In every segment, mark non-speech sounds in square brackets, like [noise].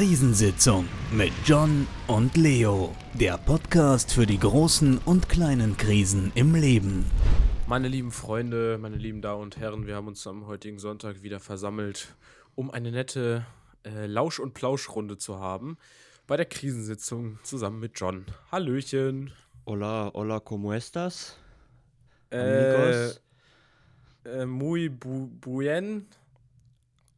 Krisensitzung mit John und Leo. Der Podcast für die großen und kleinen Krisen im Leben. Meine lieben Freunde, meine lieben Damen und Herren, wir haben uns am heutigen Sonntag wieder versammelt, um eine nette äh, Lausch- und Plauschrunde zu haben bei der Krisensitzung zusammen mit John. Hallöchen. Hola, hola, ¿cómo estás? Äh, Amigos? äh, muy bu buen,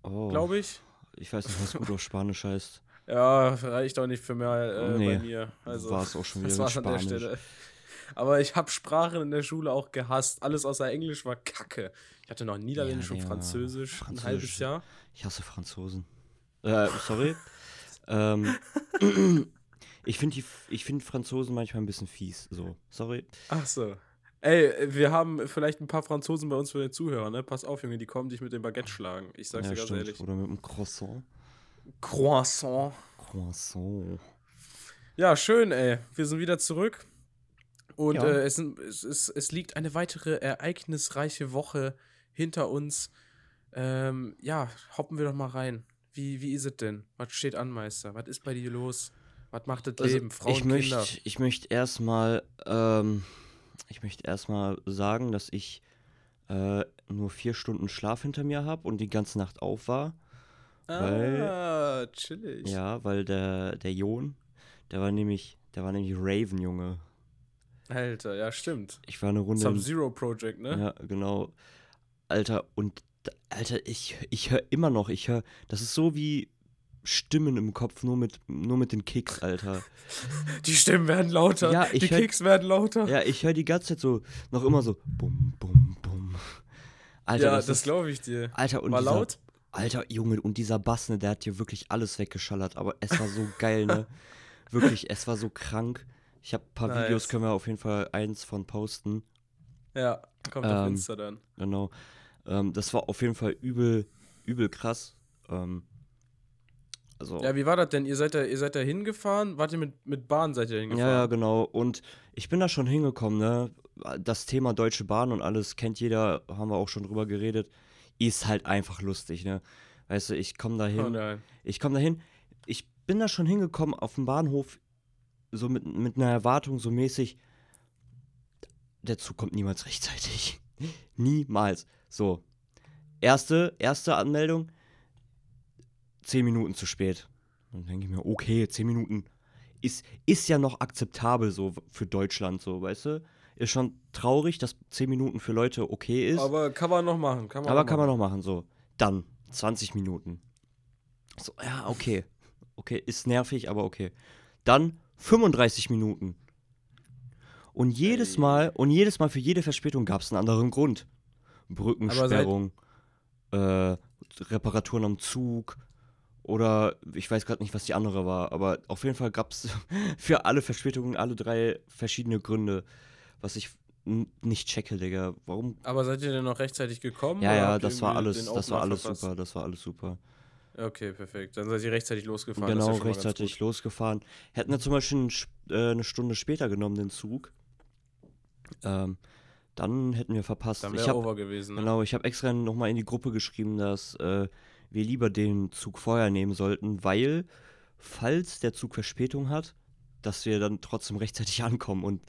Oh, glaube ich. Ich weiß nicht, was gut auf Spanisch heißt. [laughs] Ja, reicht auch nicht für mehr äh, Nee, bei mir. Also, war es auch schon das wieder war's mit an der. Stelle. Aber ich habe Sprachen in der Schule auch gehasst. Alles außer Englisch war kacke. Ich hatte noch Niederländisch Ja, und ja, Französisch, ein Französisch. halbes Jahr. Ich hasse Franzosen. Äh, sorry. [laughs] ähm, [clears throat] ich finde find Franzosen manchmal ein bisschen fies. So, sorry. Ach so. Ey, wir haben vielleicht ein paar Franzosen bei uns für den Zuhörer, ne? Pass auf, Junge, die kommen dich mit dem Baguette schlagen. Ich sag's dir ganz ehrlich. Oder mit einem Croissant. Croissant. Croissant. Ja, schön, ey. Wir sind wieder zurück. Und Ja. äh, es, es, es, es liegt eine weitere ereignisreiche Woche hinter uns. Ähm, ja, hoppen wir doch mal rein. Wie, wie ist es denn? Was steht an, Meister? Was ist bei dir los? Was macht das Also, Leben? Frauen, ich Kinder? möchte ich möcht erstmal ähm, ich möchte erstmal sagen, dass ich äh, nur vier Stunden Schlaf hinter mir habe und die ganze Nacht auf war. weil- Ah, chillig. Ja, weil der, der Jon, der war nämlich, der war nämlich Raven, Junge. Alter, ja, stimmt. Ich war eine Runde. Sub-Zero Project, ne? Ja, genau. Alter, und Alter, ich, ich höre immer noch, ich höre, das ist so wie Stimmen im Kopf, nur mit, nur mit den Kicks, Alter. [laughs] Die Stimmen werden lauter. Ja, ich die hör- Kicks werden lauter. Ja, ich höre die ganze Zeit so, noch immer so, bum, bum, bum. Alter, Ja, das, das, glaube ich dir. Alter, und War dieser, laut? Alter, Junge, und dieser Bass, ne, der hat hier wirklich alles weggeschallert, aber es war so geil, ne? [laughs] Wirklich, es war so krank. Ich habe ein paar Nice. Videos, können wir auf jeden Fall eins von posten. Ja, kommt auf Ähm, Insta dann. Genau. Ähm, das war auf jeden Fall übel, übel krass. Ähm, also, Ja, wie war das denn? Ihr seid da, ihr seid da hingefahren? Wart ihr mit, mit Bahn seid ihr ja, hingefahren? ja, genau. Und ich bin da schon hingekommen, ne? Das Thema Deutsche Bahn und alles kennt jeder, haben wir auch schon drüber geredet. Ist halt einfach lustig, ne? Weißt du, ich komme da hin. Oh nein. Ich komme dahin. Ich bin da schon hingekommen auf dem Bahnhof, so mit, mit einer Erwartung, so mäßig. Der Zug kommt niemals rechtzeitig. [laughs] niemals. So. Erste, erste Anmeldung, zehn Minuten zu spät. Dann denke ich mir, okay, zehn Minuten ist, ist ja noch akzeptabel so für Deutschland, so, weißt du? Ist schon traurig, dass zehn Minuten für Leute okay ist. Aber kann man noch machen. Kann man Aber kann man noch machen, so. Dann 20 Minuten. So, ja, okay. Okay, ist nervig, aber okay. Dann 35 Minuten. Und jedes. Mal, und jedes Mal für jede Verspätung gab es einen anderen Grund. Brückensperrung, äh, Reparaturen am Zug oder ich weiß gerade nicht, was die andere war, aber auf jeden Fall gab es [laughs] für alle Verspätungen alle drei verschiedene Gründe, was ich nicht checke, Digga. Warum Aber seid ihr denn noch rechtzeitig gekommen? ja, ja, das war alles, das war alles verpasst? super, das war alles super. Okay, perfekt. Dann seid ihr rechtzeitig losgefahren. genau, ja rechtzeitig losgefahren. Hätten wir zum Beispiel äh, eine Stunde später genommen, den Zug, ähm, dann hätten wir verpasst. Dann wäre over gewesen. Ne? genau, ich habe extra nochmal in die Gruppe geschrieben, dass äh, wir lieber den Zug vorher nehmen sollten, weil, falls der Zug Verspätung hat, dass wir dann trotzdem rechtzeitig [laughs] ankommen. Und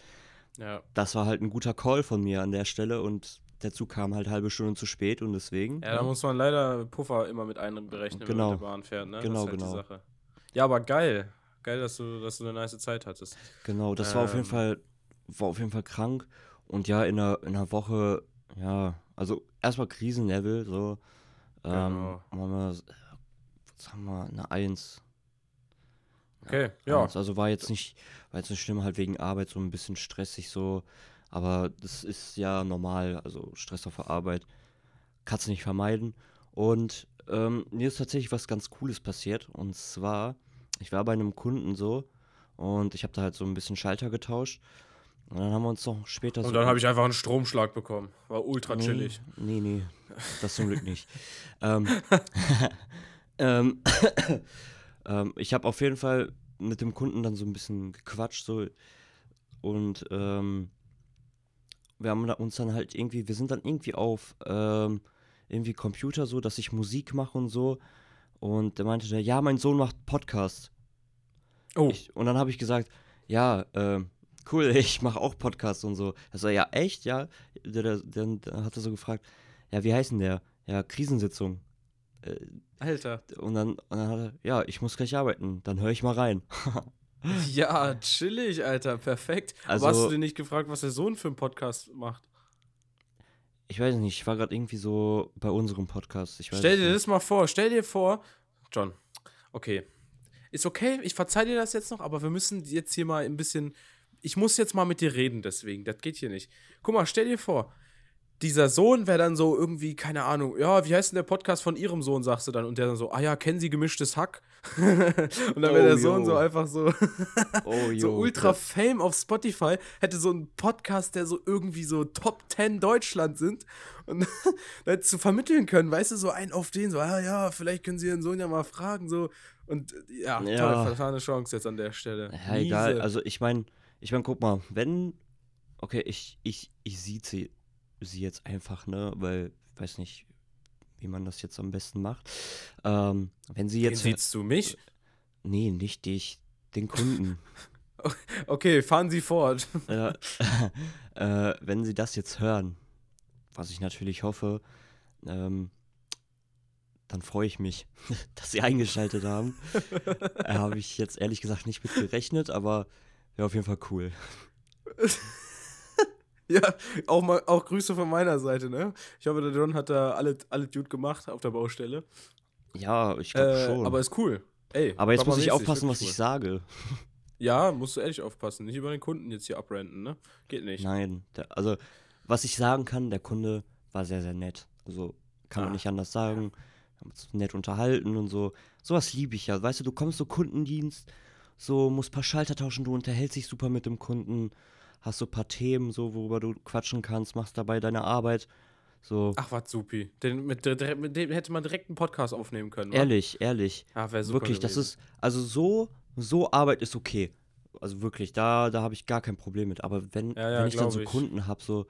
Ja. das war halt ein guter Call von mir an der Stelle und der Zug kam halt halbe Stunde zu spät und deswegen. ja, da muss man leider Puffer immer mit einberechnen, wenn Genau. man mit der Bahn fährt. Ne? Genau, halt genau. Ja, aber geil. Geil, dass du, dass du eine nice Zeit hattest. Genau, das war auf jeden Ähm. Fall, war auf jeden Fall krank. Und ja, in einer, in einer Woche, ja, also erstmal Krisenlevel, so. Ähm, Genau. haben wir, was haben wir, eine Eins. Okay, ja. Eins. Also war jetzt nicht, war jetzt nicht schlimm, halt wegen Arbeit so ein bisschen stressig so. Aber das ist ja normal, also Stress auf der Arbeit. Kannst du nicht vermeiden. Und ähm, mir ist tatsächlich was ganz Cooles passiert. Und zwar, ich war bei einem Kunden so und ich habe da halt so ein bisschen Schalter getauscht. Und dann haben wir uns noch später so. Und dann habe ich einfach einen Stromschlag bekommen. War ultra chillig. Nee, nee, das zum Glück nicht. [laughs] ähm, [laughs] ähm, [coughs] ähm, ich habe auf jeden Fall mit dem Kunden dann so ein bisschen gequatscht so und ähm, wir haben uns dann halt irgendwie, wir sind dann irgendwie auf ähm, irgendwie Computer so, dass ich Musik mache und so Und der meinte, ja, mein Sohn macht Podcast. Oh, Ich, und dann habe ich gesagt, ja, ähm, cool, [laughs] ich mache auch Podcast und so. Er so, ja, echt, ja. Der hat er so gefragt, ja, wie heißt denn der? Ja, Krisensitzung. Äh, Alter. und dann, und dann hat er, ja, ich muss gleich arbeiten, dann höre ich mal rein. [laughs] Ja, chillig, Alter. Perfekt. Also- Aber hast du dir nicht gefragt, was der Sohn für einen Podcast macht? Ich weiß nicht, ich war gerade irgendwie so bei unserem Podcast. Stell dir nicht. das mal vor. Stell dir vor, John. Okay. Ist okay, ich verzeih dir das jetzt noch, aber wir müssen jetzt hier mal ein bisschen. Ich muss jetzt mal mit dir reden, deswegen. Das geht hier nicht. Guck mal, stell dir vor, dieser Sohn wäre dann so irgendwie, keine Ahnung, ja, wie heißt denn der Podcast von ihrem Sohn, sagst du dann? Und der dann so, ah ja, kennen Sie gemischtes Hack? [laughs] und dann wäre Oh, der Sohn yo. so einfach so, [laughs] Oh, so jo, ultra ja. Fame auf Spotify, hätte so einen Podcast, der so irgendwie so Top 10 Deutschland sind [laughs] und dann zu vermitteln können, weißt du, so ein auf den, so, ah ja, vielleicht können Sie Ihren Sohn ja mal fragen, so. Und ja, Ja. toll, vertane Chance jetzt an der Stelle. Ja, egal. Miese. Also ich meine, ich meine, guck mal, wenn, okay, ich, ich, ich sehe sie, sie jetzt einfach, ne, weil, weiß nicht, wie man das jetzt am besten macht. Ähm, wenn sie jetzt, siehst du mich? nee, nicht dich, den Kunden. [laughs] Okay, fahren Sie fort. [laughs] äh, äh, wenn sie das jetzt hören, was ich natürlich hoffe, ähm, dann freue ich mich, [laughs] dass sie eingeschaltet haben. äh, Habe ich jetzt ehrlich gesagt nicht mit gerechnet, aber wäre auf jeden Fall cool. [laughs] Ja, auch mal auch Grüße von meiner Seite, ne? Ich hoffe, der John hat da alle, alle Dude gemacht auf der Baustelle. Ja, ich glaube Äh, schon. aber ist cool. Ey, Aber jetzt muss ich aufpassen, was ich sage. Ja, musst du ehrlich aufpassen. Nicht über den Kunden jetzt hier abrenten, ne? Geht nicht. Nein, der, also was ich sagen kann, der Kunde war sehr, sehr nett. Also kann man Ah, nicht anders sagen. Wir haben uns nett unterhalten und so. Sowas liebe ich ja. Weißt du, du kommst so Kundendienst, so musst ein paar Schalter tauschen, du unterhältst dich super mit dem Kunden, hast so ein paar Themen, so worüber du quatschen kannst, machst dabei deine Arbeit. So, Ach, was supi. Den, mit, mit dem hätte man direkt einen Podcast aufnehmen können. wa? ehrlich, ehrlich. Ah, wäre super. wirklich, das gewesen. ist, also so, so Arbeit ist okay. Also wirklich, da, da habe ich gar kein Problem mit. Aber wenn, Ja, ja, wenn ich dann so ich. Kunden habe, so,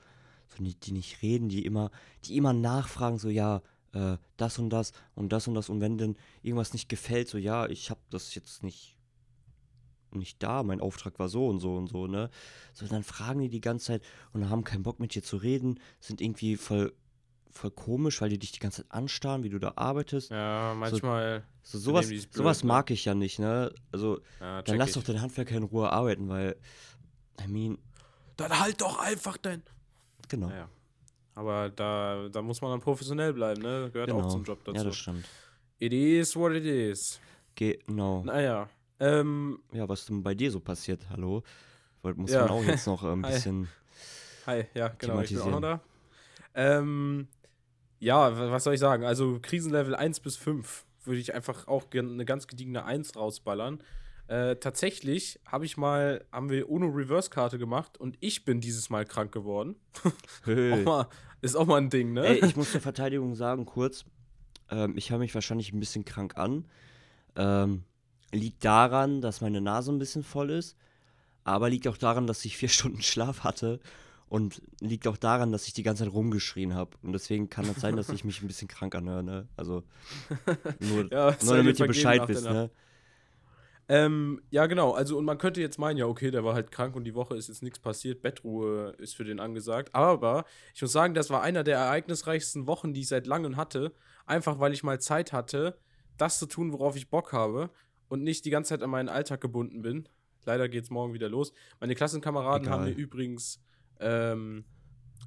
so die, die nicht reden, die immer, die immer nachfragen, so ja, äh, das und das und das und das und wenn denn irgendwas nicht gefällt, so ja, ich habe das jetzt nicht nicht da, mein Auftrag war so und so und so, ne? So, dann fragen die die ganze Zeit und haben keinen Bock mit dir zu reden, sind irgendwie voll, voll komisch, weil die dich die ganze Zeit anstarren, wie du da arbeitest. Ja, manchmal. So, sowas, die es blöd, sowas ne? mag ich ja nicht, ne? Also, Ja, dann lass ich. doch den Handwerker in Ruhe arbeiten, weil, I mean, Dann halt doch einfach dein. genau. Naja. Aber da, da muss man dann professionell bleiben, ne? Gehört genau. auch zum Job dazu. Ja, das stimmt. it is what it is. Genau. Naja. Ähm, Ja, was denn bei dir so passiert? Hallo? Wollt, muss Ja. man auch jetzt noch äh, ein [laughs] bisschen. Hi, ja, genau, ich bin auch noch da. Ähm, ja, wa- was soll ich sagen? Also Krisenlevel 1 bis 5 würde ich einfach auch eine ganz gediegene 1 rausballern. Äh, tatsächlich habe ich mal, haben wir UNO Reverse-Karte gemacht und ich bin dieses Mal krank geworden. [laughs] Auch mal, ist auch mal ein Ding, ne? Ey, ich [laughs] muss zur Verteidigung sagen, kurz, ähm, ich höre mich wahrscheinlich ein bisschen krank an. Ähm, liegt daran, dass meine Nase ein bisschen voll ist, aber liegt auch daran, dass ich vier [laughs] Stunden Schlaf hatte und liegt auch daran, dass ich die ganze Zeit rumgeschrien habe. Und deswegen kann es sein, dass ich mich ein bisschen krank anhöre, ne? Also, [laughs] nur, Ja, nur damit ihr Bescheid wisst, ne? Ähm, ja, genau. Also, und man könnte jetzt meinen, ja, okay, der war halt krank und die Woche ist jetzt nichts passiert. Bettruhe ist für den angesagt. Aber ich muss sagen, das war einer der ereignisreichsten Wochen, die ich seit langem hatte. Einfach weil ich mal Zeit hatte, das zu tun, worauf ich Bock habe und nicht die ganze Zeit an meinen Alltag gebunden bin. Leider geht's morgen wieder los. Meine Klassenkameraden haben mir Egal. übrigens, ähm,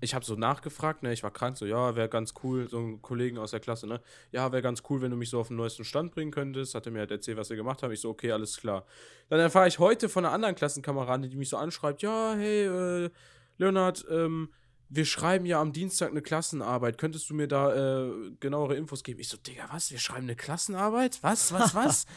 ich habe so nachgefragt, ne, ich war krank, so, ja, wäre ganz cool, so ein Kollegen aus der Klasse, ne, ja, wäre ganz cool, wenn du mich so auf den neuesten Stand bringen könntest. Hat er mir halt erzählt, was wir gemacht haben. Ich so, okay, alles klar. Dann erfahre ich heute von einer anderen Klassenkameradin, die mich so anschreibt, ja, hey, äh, Leonard, ähm, wir schreiben ja am Dienstag eine Klassenarbeit. Könntest du mir da äh, genauere Infos geben? Ich so, Digga, was? Wir schreiben eine Klassenarbeit? Was, was, was? [laughs]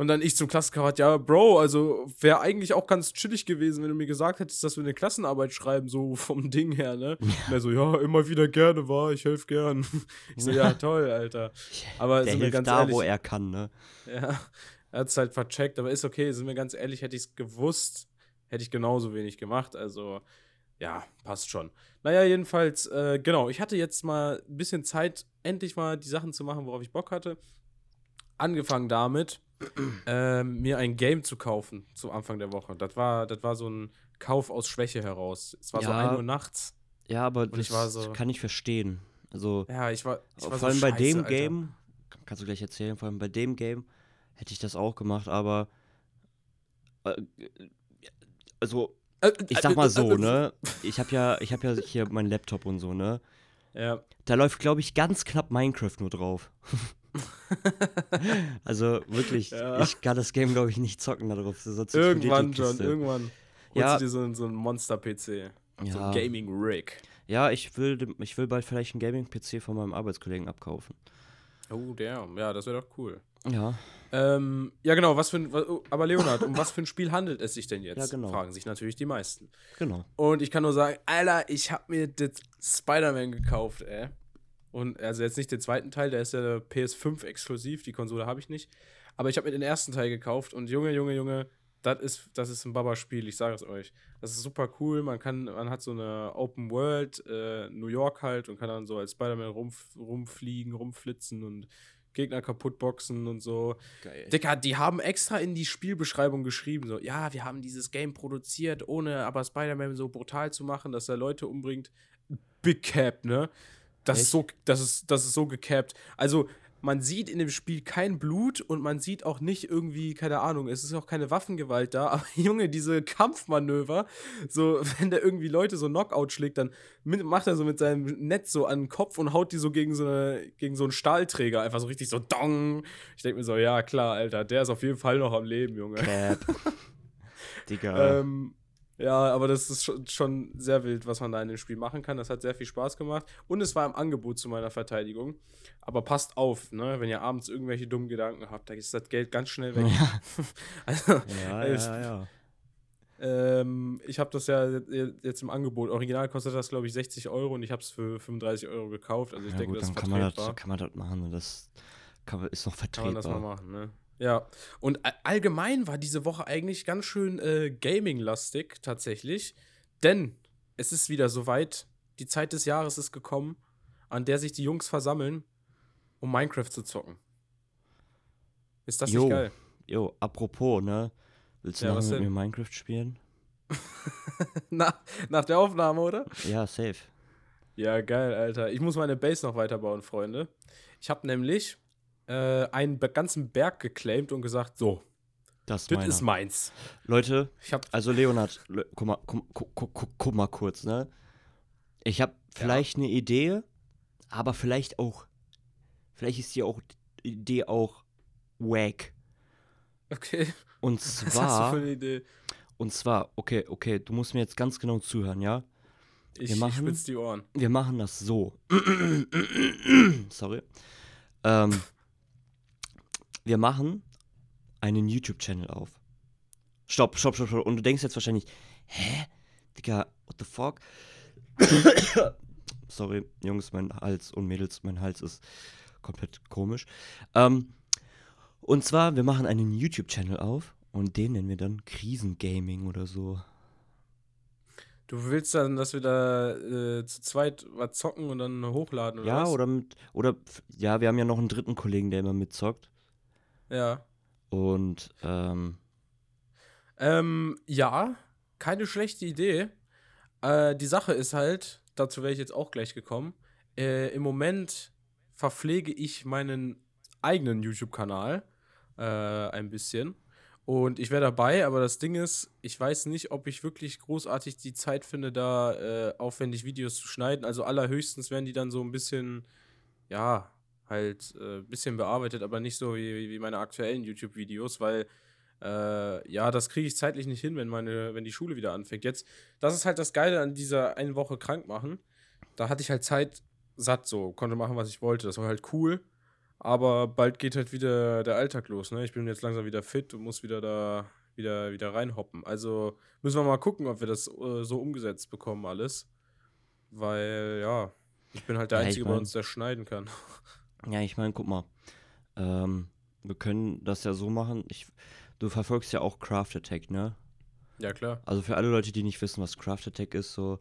Und dann ich zum Klassenkamerad, ja, Bro, also wäre eigentlich auch ganz chillig gewesen, wenn du mir gesagt hättest, dass wir eine Klassenarbeit schreiben, so [laughs] vom Ding her, ne? Und er so, ja, immer wieder gerne, war, ich helfe gern. [laughs] Ich so, ja, toll, Alter. Aber Der sind hilft ganz da, ehrlich, wo er kann, ne? ja, er hat es halt vercheckt, aber ist okay, sind wir ganz ehrlich, hätte ich es gewusst, hätte ich genauso wenig gemacht. Also, ja, passt schon. Naja, jedenfalls, äh, genau, ich hatte jetzt mal ein bisschen Zeit, endlich mal die Sachen zu machen, worauf ich Bock hatte. angefangen damit, ähm, mir ein Game zu kaufen zum Anfang der Woche. Das war, das war so ein Kauf aus Schwäche heraus. Es war so Ja. 1 Uhr nachts. Ja, aber das ich war so- kann ich verstehen. Also, Ja, ich war, ich war vor allem so bei scheiße, dem Alter. Game, kannst du gleich erzählen, vor allem bei dem Game hätte ich das auch gemacht, aber äh, also Äh, ich äh, sag mal äh, so, äh, ne? [laughs] Ich habe ja, ich habe ja hier meinen Laptop und so, ne? Ja, Da läuft, glaube ich, ganz knapp Minecraft nur drauf. [laughs] [laughs] also wirklich, Ja. ich kann das Game, glaube ich, nicht zocken darauf. Irgendwann, John, irgendwann. Holst Ja. du dir so, ein- so ein Monster-PC. So ein Ja. Gaming-Rig. Ja, ich will, ich will bald vielleicht einen Gaming-PC von meinem Arbeitskollegen abkaufen. Oh, damn. Ja, das wäre doch cool. Ja. Ähm, ja, genau. Was für ein, oh, aber Leonard, um was für ein Spiel handelt es sich denn jetzt? Ja, genau. Fragen sich natürlich die meisten. Genau. Und ich kann nur sagen, Alter, ich habe mir das Spider-Man gekauft, ey. Und also jetzt nicht den zweiten Teil, der ist ja PS5 exklusiv, die Konsole habe ich nicht. Aber ich habe mir den ersten Teil gekauft und Junge, Junge, Junge, das ist, das ist ein Baba-Spiel, ich sage es euch. Das ist super cool, man kann, man hat so eine Open World, äh, New York halt und kann dann so als Spider-Man rumf rumfliegen, rumflitzen und Gegner kaputtboxen und so. Geil. Dicker, die haben extra in die Spielbeschreibung geschrieben, so, ja, wir haben dieses Game produziert, ohne aber Spider-Man so brutal zu machen, dass er Leute umbringt. Big Cap, ne? Das ist Echt? so, das ist, das ist so gecapt. Also, man sieht in dem Spiel kein Blut und man sieht auch nicht irgendwie, keine Ahnung, es ist auch keine Waffengewalt da, [laughs] aber Junge, diese Kampfmanöver, so, [laughs] wenn der irgendwie Leute so Knockout schlägt, dann macht er so mit seinem Netz so an den Kopf und haut die so gegen so, eine, gegen so einen Stahlträger, einfach so richtig so dong. Ich denke mir so, ja, klar, Alter, der ist auf jeden Fall noch am Leben, Junge. Cap. [laughs] Digga. Ähm, ja, aber das ist schon, sehr wild, was man da in dem Spiel machen kann. Das hat sehr viel Spaß gemacht. Und es war im Angebot zu meiner Verteidigung. Aber passt auf, ne? wenn ihr abends irgendwelche dummen Gedanken habt, da ist das Geld ganz schnell weg. ja, [laughs] also, ja, ja, ja. ähm, ich habe das ja jetzt im Angebot. Original kostet das, glaube ich, 60 Euro und ich habe es für 35 Euro gekauft. Also ich ja denke, gut, das ist kann man, vertretbar. das, kann man das machen und das kann, man- ist noch Kann man das mal vertretbar. machen, ne? Ja. Und allgemein war diese Woche eigentlich ganz schön äh, Gaming-lastig, tatsächlich. Denn es ist wieder soweit, die Zeit des Jahres ist gekommen, an der sich die Jungs versammeln, um Minecraft zu zocken. Ist das Jo. nicht geil? Jo, apropos, ne? Willst du Ja, noch mit denn? mir Minecraft spielen? [laughs] Na, nach der Aufnahme, oder? Ja, safe. Ja, geil, Alter. Ich muss meine Base noch weiterbauen, Freunde. Ich habe nämlich äh, einen ganzen Berg geclaimed und gesagt, so, Das ist das ist meins. Leute, Ich also Leonard, Le guck, mal, guck, guck, guck, mal kurz, ne? Ich habe vielleicht eine Idee, aber vielleicht auch, vielleicht ist die auch, Idee auch wack. Okay. Und [laughs] Was hast du zwar, für eine Idee? und zwar, okay, okay, du musst mir jetzt ganz genau zuhören, ja? Ich, Wir ich machen- spitz die Ohren. Wir machen das so. [clears throat] Sorry. Ähm, wir machen einen YouTube-Channel auf. Stopp, stopp, stopp, stopp. Und du denkst jetzt wahrscheinlich, hä? Digga, what the fuck? [coughs] Sorry, Jungs, mein Hals und Mädels, mein Hals ist komplett komisch. Ähm, und zwar, wir machen einen YouTube-Channel auf und den nennen wir dann Krisengaming oder so. Du willst dann, dass wir da äh, zu zweit was zocken und dann hochladen, oder ja, was? oder mit, oder, ja, wir haben ja noch einen dritten Kollegen, der immer mitzockt. Ja. Und, ähm, Ähm, ja, keine schlechte Idee. Äh, die Sache ist halt, dazu wäre ich jetzt auch gleich gekommen, äh, im Moment verpflege ich meinen eigenen YouTube-Kanal äh, ein bisschen. Und ich wäre dabei, aber das Ding ist, ich weiß nicht, ob ich wirklich großartig die Zeit finde, da äh, aufwendig Videos zu schneiden. Also allerhöchstens werden die dann so ein bisschen, ja, halt ein äh, bisschen bearbeitet, aber nicht so wie, wie meine aktuellen YouTube-Videos, weil äh, ja, das kriege ich zeitlich nicht hin, wenn meine, wenn die Schule wieder anfängt. Jetzt, das ist halt das Geile an dieser einen Woche krank machen. Da hatte ich halt Zeit satt so, konnte machen, was ich wollte. Das war halt cool. Aber bald geht halt wieder der Alltag los, ne? Ich bin jetzt langsam wieder fit und muss wieder da wieder, wieder reinhoppen. Also müssen wir mal gucken, ob wir das äh, so umgesetzt bekommen, alles. Weil, ja, ich bin halt der Ja, ich Einzige bei mein- uns, der schneiden kann. [laughs] ja, ich meine, guck mal. Ähm, wir können das ja so machen. Ich, du verfolgst ja auch Craft Attack, ne? Ja, klar. Also für alle Leute, die nicht wissen, was Craft Attack ist, so,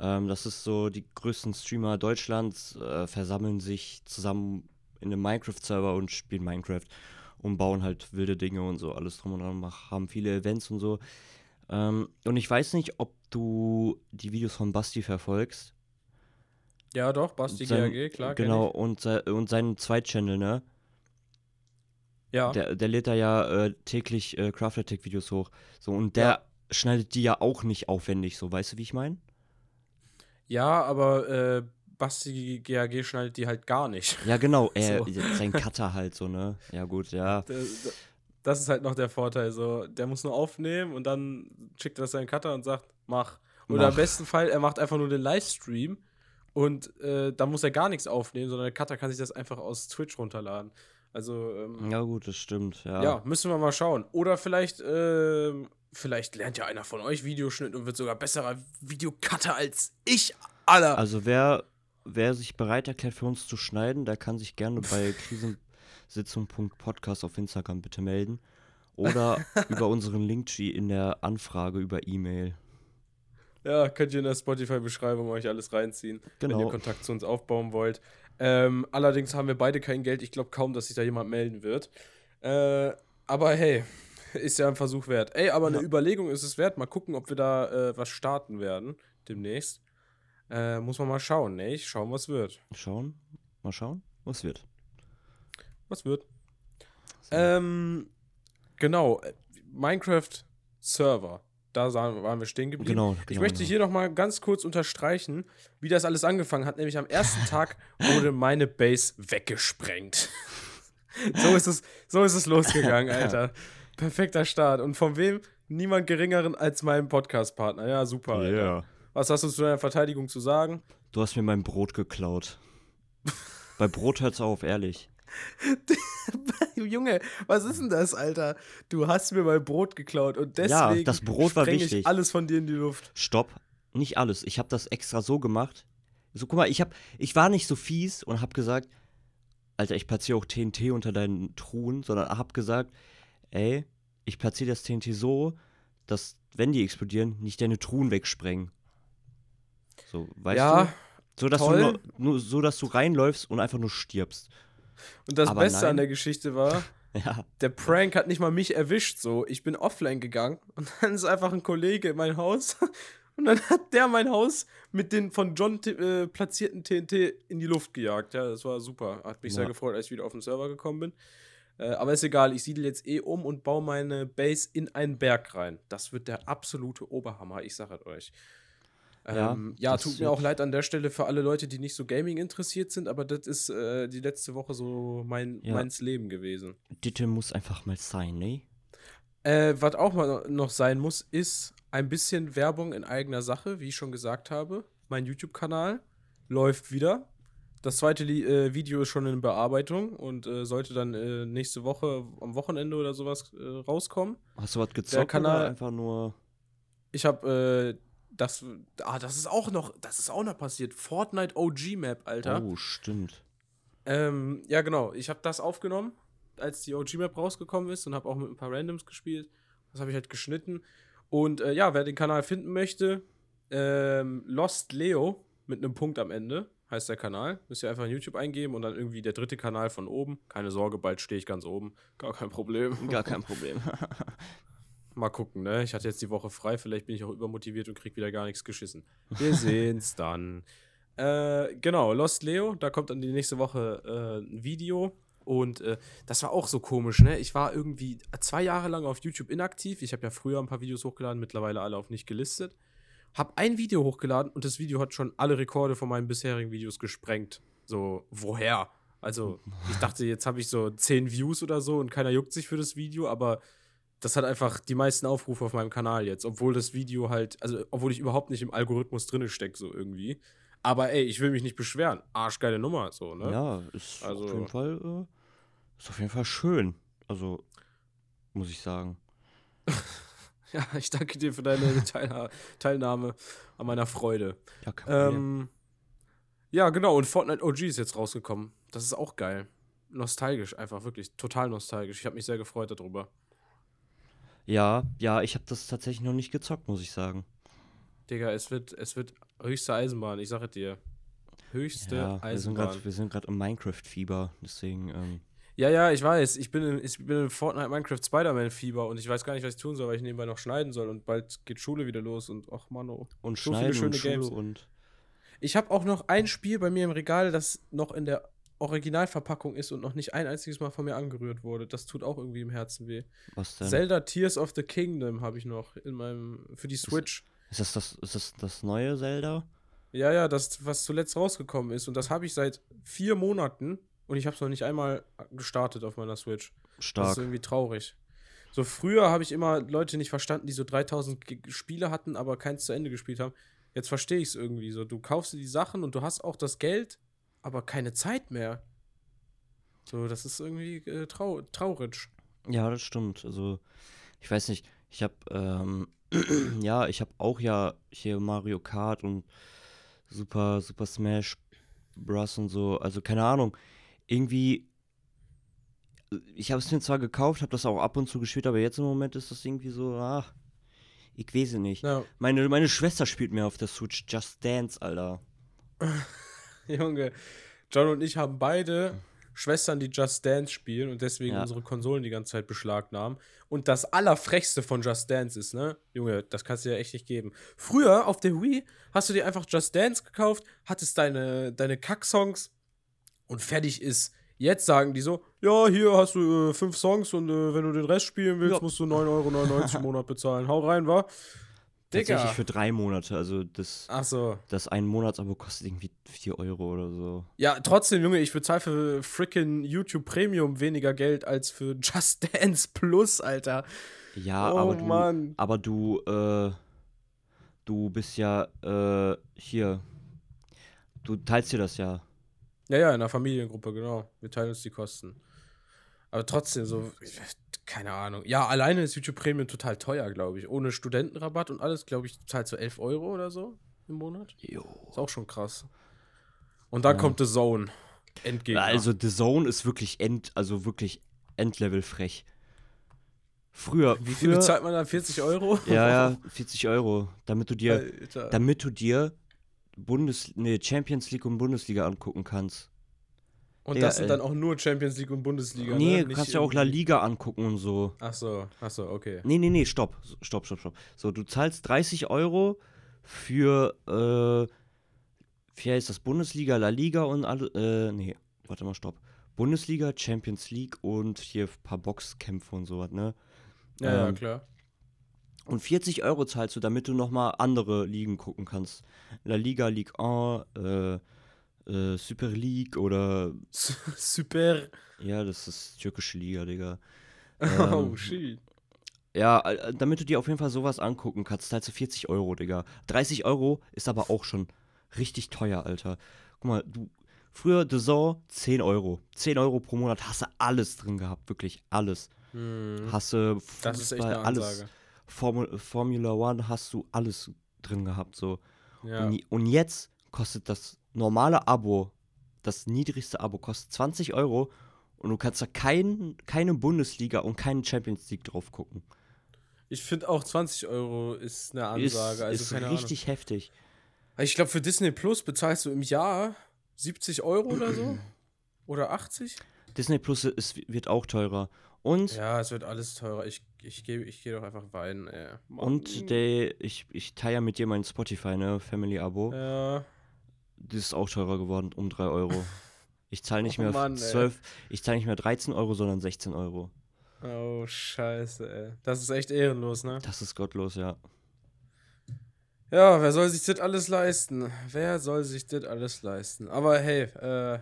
ähm, das ist so, die größten Streamer Deutschlands äh, versammeln sich zusammen in einem Minecraft-Server und spielen Minecraft. und bauen halt wilde Dinge und so alles drum und dran, haben viele Events und so. Ähm, und ich weiß nicht, ob du die Videos von Basti verfolgst. Ja, doch, Basti Sein- GAG, klar. Genau, und, und seinen Zweit-Channel, ne? Ja. Der, der lädt da ja äh, täglich äh, Craft Attack Videos hoch. So, und der Ja. schneidet die ja auch nicht aufwendig, so, weißt du, wie ich meine? ja, aber äh, Basti GAG schneidet die halt gar nicht. Ja, genau, er, [laughs] So. sein Cutter halt so, ne? Ja, gut, ja. [laughs] Der- Das ist halt noch der Vorteil. So, der muss nur aufnehmen und dann schickt er das seinen Cutter und sagt, mach. Oder Mach. im besten Fall, er macht einfach nur den Livestream und äh, da muss er gar nichts aufnehmen, sondern der Cutter kann sich das einfach aus Twitch runterladen. Also, ähm, Ja, gut, das stimmt, ja. ja. müssen wir mal schauen. Oder vielleicht, ähm, vielleicht lernt ja einer von euch Videoschnitt und wird sogar besserer Videocutter als ich, Alter. Also, wer, wer sich bereit erklärt, für uns zu schneiden, der kann sich gerne bei [laughs] krisensitzung.podcast auf Instagram bitte melden. Oder [laughs] über unseren Linktree in der Anfrage über E-Mail. Ja, könnt ihr in der Spotify-Beschreibung euch alles reinziehen, wenn ihr Genau. Kontakt zu uns aufbauen wollt. Ähm, allerdings haben wir beide kein Geld. Ich glaube kaum, dass sich da jemand melden wird. Äh, aber hey, [laughs] ist ja ein Versuch wert. Ey, aber eine Ja. Überlegung ist es wert. Mal gucken, ob wir da äh, was starten werden demnächst. Äh, muss man mal schauen, ne? Schauen, was wird. Schauen, mal schauen, was wird. Was wird? Ähm, genau. äh, Minecraft-Server. Da waren wir stehen geblieben. Genau, Ich genau, möchte genau. hier noch mal ganz kurz unterstreichen, wie das alles angefangen hat. Nämlich am ersten Tag [laughs] wurde meine Base weggesprengt. [laughs] so, ist es, so ist es losgegangen, [laughs] Alter. Perfekter Start. Und von wem? Niemand geringeren als meinem Podcast-Partner. Ja, super. Alter. Ja. Was hast du zu deiner Verteidigung zu sagen? Du hast mir mein Brot geklaut. Bei Brot hört's auf, ehrlich. [laughs] Junge, was ist denn das, Alter? Du hast mir mein Brot geklaut und Ja, deswegen das Brot war wichtig. ich alles von dir in die Luft. Stopp, nicht alles. Ich habe das extra so gemacht. So, guck mal, ich hab, ich war nicht so fies und hab gesagt, Alter, ich platziere auch TNT unter deinen Truhen, sondern hab gesagt, ey, ich platziere das TNT so, dass, wenn die explodieren, nicht deine Truhen wegsprengen. So, weißt ja, du? So dass, du nur, nur, so, dass du reinläufst und einfach nur stirbst. Und das aber Beste an nein. der Geschichte war, [laughs] Ja, der Prank hat nicht mal mich erwischt, so. Ich bin offline gegangen und [laughs] dann ist einfach ein Kollege in mein Haus [laughs] und dann hat der mein Haus mit den von John äh, platzierten TNT in die Luft gejagt. Ja, das war super. Hat mich sehr Ja. gefreut, als ich wieder auf den Server gekommen bin. Äh, aber ist egal, ich siedel jetzt eh um und baue meine Base in einen Berg rein. Das wird der absolute Oberhammer, ich sage es euch. Ja, Ähm, ja, tut mir auch leid an der Stelle für alle Leute, die nicht so Gaming interessiert sind, aber das ist äh, die letzte Woche so mein Ja. meins Leben gewesen. Ditte muss einfach mal sein, ne? Äh, was auch mal noch sein muss, ist ein bisschen Werbung in eigener Sache, wie ich schon gesagt habe. Mein YouTube-Kanal läuft wieder. Das zweite äh, Video ist schon in Bearbeitung und äh, sollte dann äh, nächste Woche am Wochenende oder sowas äh, rauskommen. Hast du was gezockt Kanal- oder einfach nur. Ich habe äh, das, ah, das ist auch noch, das ist auch noch passiert. Fortnite OG Map, Alter. Oh, stimmt. Ähm, ja, genau. Ich habe das aufgenommen, als die OG-Map rausgekommen ist und habe auch mit ein paar Randoms gespielt. Das habe ich halt geschnitten. Und äh, ja, wer den Kanal finden möchte, ähm, Lost Leo mit einem Punkt am Ende heißt der Kanal. Müsst ihr einfach in YouTube eingeben und dann irgendwie der dritte Kanal von oben. Keine Sorge, bald stehe ich ganz oben. Gar kein Problem. Gar kein Problem. [laughs] Mal gucken, ne? Ich hatte jetzt die Woche frei, vielleicht bin ich auch übermotiviert und krieg wieder gar nichts geschissen. Wir sehen's [laughs] dann. Äh, genau, Lost Leo, da kommt dann die nächste Woche äh, ein Video. Und äh, das war auch so komisch, ne? Ich war irgendwie zwei Jahre lang auf YouTube inaktiv. Ich habe ja früher ein paar Videos hochgeladen, mittlerweile alle auf nicht gelistet. Hab ein Video hochgeladen und das Video hat schon alle Rekorde von meinen bisherigen Videos gesprengt. So, woher? Also, ich dachte, jetzt habe ich so 10 Views oder so und keiner juckt sich für das Video, aber das hat einfach die meisten Aufrufe auf meinem Kanal jetzt, obwohl das Video halt, also obwohl ich überhaupt nicht im Algorithmus drinne stecke, so irgendwie. Aber ey, ich will mich nicht beschweren. Arschgeile Nummer, so, ne? Ja, ist Also- auf jeden Fall, äh, ist auf jeden Fall schön. Also, muss ich sagen. [laughs] Ja, ich danke dir für deine [laughs] Teilha Teilnahme an meiner Freude. Ja, kein. Ähm, ja, genau, und Fortnite OG ist jetzt rausgekommen. Das ist auch geil. Nostalgisch, einfach wirklich. Total nostalgisch. Ich habe mich sehr gefreut darüber. Ja, ja, ich habe das tatsächlich noch nicht gezockt, muss ich sagen. Digga, es wird, es wird höchste Eisenbahn, ich sage dir. Höchste Ja, Eisenbahn. wir sind gerade im Minecraft-Fieber, deswegen, ähm, Ja, ja, ich weiß. Ich bin, in, ich bin in Fortnite Minecraft Spider-Man-Fieber und ich weiß gar nicht, was ich tun soll, weil ich nebenbei noch schneiden soll und bald geht Schule wieder los und ach Mann, oh. Und So viele schneiden schöne und Schule Games. und Ich habe auch noch ein Spiel bei mir im Regal, das noch in der Originalverpackung ist und noch nicht ein einziges Mal von mir angerührt wurde. Das tut auch irgendwie im Herzen weh. was denn? Zelda Tears of the Kingdom habe ich noch in meinem für die Switch. Ist das das, ist das das neue Zelda? Ja, ja, das, was zuletzt rausgekommen ist. Und das habe ich seit vier Monaten und ich habe es noch nicht einmal gestartet auf meiner Switch. Das Stark. ist irgendwie traurig. So früher habe ich immer Leute nicht verstanden, die so 3000 G- Spiele hatten, aber keins zu Ende gespielt haben. Jetzt verstehe ich es irgendwie so. Du kaufst dir die Sachen und du hast auch das Geld, aber keine Zeit mehr. So, das ist irgendwie äh, trau traurig. Ja, das stimmt. Also, ich weiß nicht, ich habe, ähm, [clears throat] ja, ich habe auch ja hier Mario Kart und Super, Super Smash Bros. und so. Also, keine Ahnung. Irgendwie, ich habe es mir zwar gekauft, habe das auch ab und zu gespielt, aber jetzt im Moment ist das irgendwie so, ach, ich weiß es nicht. Ja, Meine, meine Schwester spielt mir auf der Switch Just Dance, Alter. [laughs] [laughs] Junge. John und ich haben beide Schwestern, die Just Dance spielen und deswegen Ja. unsere Konsolen die ganze Zeit beschlagnahmen. Und das Allerfrechste von Just Dance ist, ne? Junge, das kannst du dir echt nicht geben. Früher auf der Wii hast du dir einfach Just Dance gekauft, hattest deine, deine Kack-Songs und fertig ist. Jetzt sagen die so, ja, hier hast du äh, fünf Songs und äh, wenn du den Rest spielen willst, Ja. musst du 9,99 Euro im Monat bezahlen. Hau rein, wa? Tatsächlich Digga. für drei Monate. Also, das, Ach so. das ein Monatsabo kostet irgendwie 4 Euro oder so. Ja, trotzdem, Junge, ich bezahle für frickin' YouTube Premium weniger Geld als für [laughs] Just Dance Plus, Alter. Ja, oh aber du, Mann. aber du, äh, du bist ja, äh, hier. Du teilst dir das ja. Ja, ja, in einer Familiengruppe, genau. Wir teilen uns die Kosten. Aber trotzdem, so, ich- keine Ahnung. Ja, alleine ist YouTube Premium total teuer, glaube ich. Ohne Studentenrabatt und alles, glaube ich, zahlt so 11 Euro oder so im Monat. Jo. Ist auch schon krass. Und dann Ja. kommt The Zone. Endgegner. Also, The Zone ist wirklich end, also wirklich Endlevel frech. Früher, Wie viel früher, bezahlt man da? 40 Euro? Ja, ja, [laughs] 40 Euro, damit du dir, Alter. damit du dir Bundes, nee, Champions League und Bundesliga angucken kannst. Und Digga, das sind ey. dann auch nur Champions League und Bundesliga. nee, ne? du kannst ja auch La Liga angucken und so. Ach so, ach so, okay. Nee, nee, nee, stopp. Stopp, stopp, stopp. So, du zahlst 30 Euro für, äh, wie heißt das? Bundesliga, La Liga und alle, äh, nee, warte mal, stopp. Bundesliga, Champions League und hier ein paar Boxkämpfe und sowas, ne? Ja, ja, Ähm, klar. Und 40 Euro zahlst du, damit du nochmal andere Ligen gucken kannst. La Liga, Ligue 1, äh, äh, Super League oder, Super. ja, das ist türkische Liga, Digga. [laughs] oh, Ähm, shit. Ja, damit du dir auf jeden Fall sowas angucken kannst, zahlst du 40 Euro, Digga. 30 Euro ist aber auch schon richtig teuer, Alter. Guck mal, du, früher The Zone 10 Euro. 10 Euro pro Monat hast du alles drin gehabt, wirklich alles. Hm. Hast du Das ist echt Fußball, alles. Ansage. Formu Formula One hast du alles drin gehabt, so. Ja. Und, und jetzt kostet das normale Abo, das niedrigste Abo, kostet 20 Euro und du kannst da kein, keine Bundesliga und keinen Champions League drauf gucken. Ich finde auch 20 Euro ist eine Ansage. ist also ist keine richtig heftig. Ahnung. Ich glaube, für Disney Plus bezahlst du im Jahr 70 Euro oder so. Oder 80? Disney Plus ist, wird auch teurer. Und, Ja, es wird alles teurer. Ich, ich gehe ich geh doch einfach weinen, und der, ich, ich teile ja mit dir mein Spotify, ne? Family-Abo. Ja. Das ist auch teurer geworden, um 3 Euro. Ich zahle nicht Oh mehr Mann, ey. 12, ich zahle nicht mehr 13 Euro, sondern 16 Euro. Oh, scheiße, ey. Das ist echt ehrenlos, ne? Das ist gottlos, ja. Ja, wer soll sich das alles leisten? Wer soll sich das alles leisten? Aber hey, äh,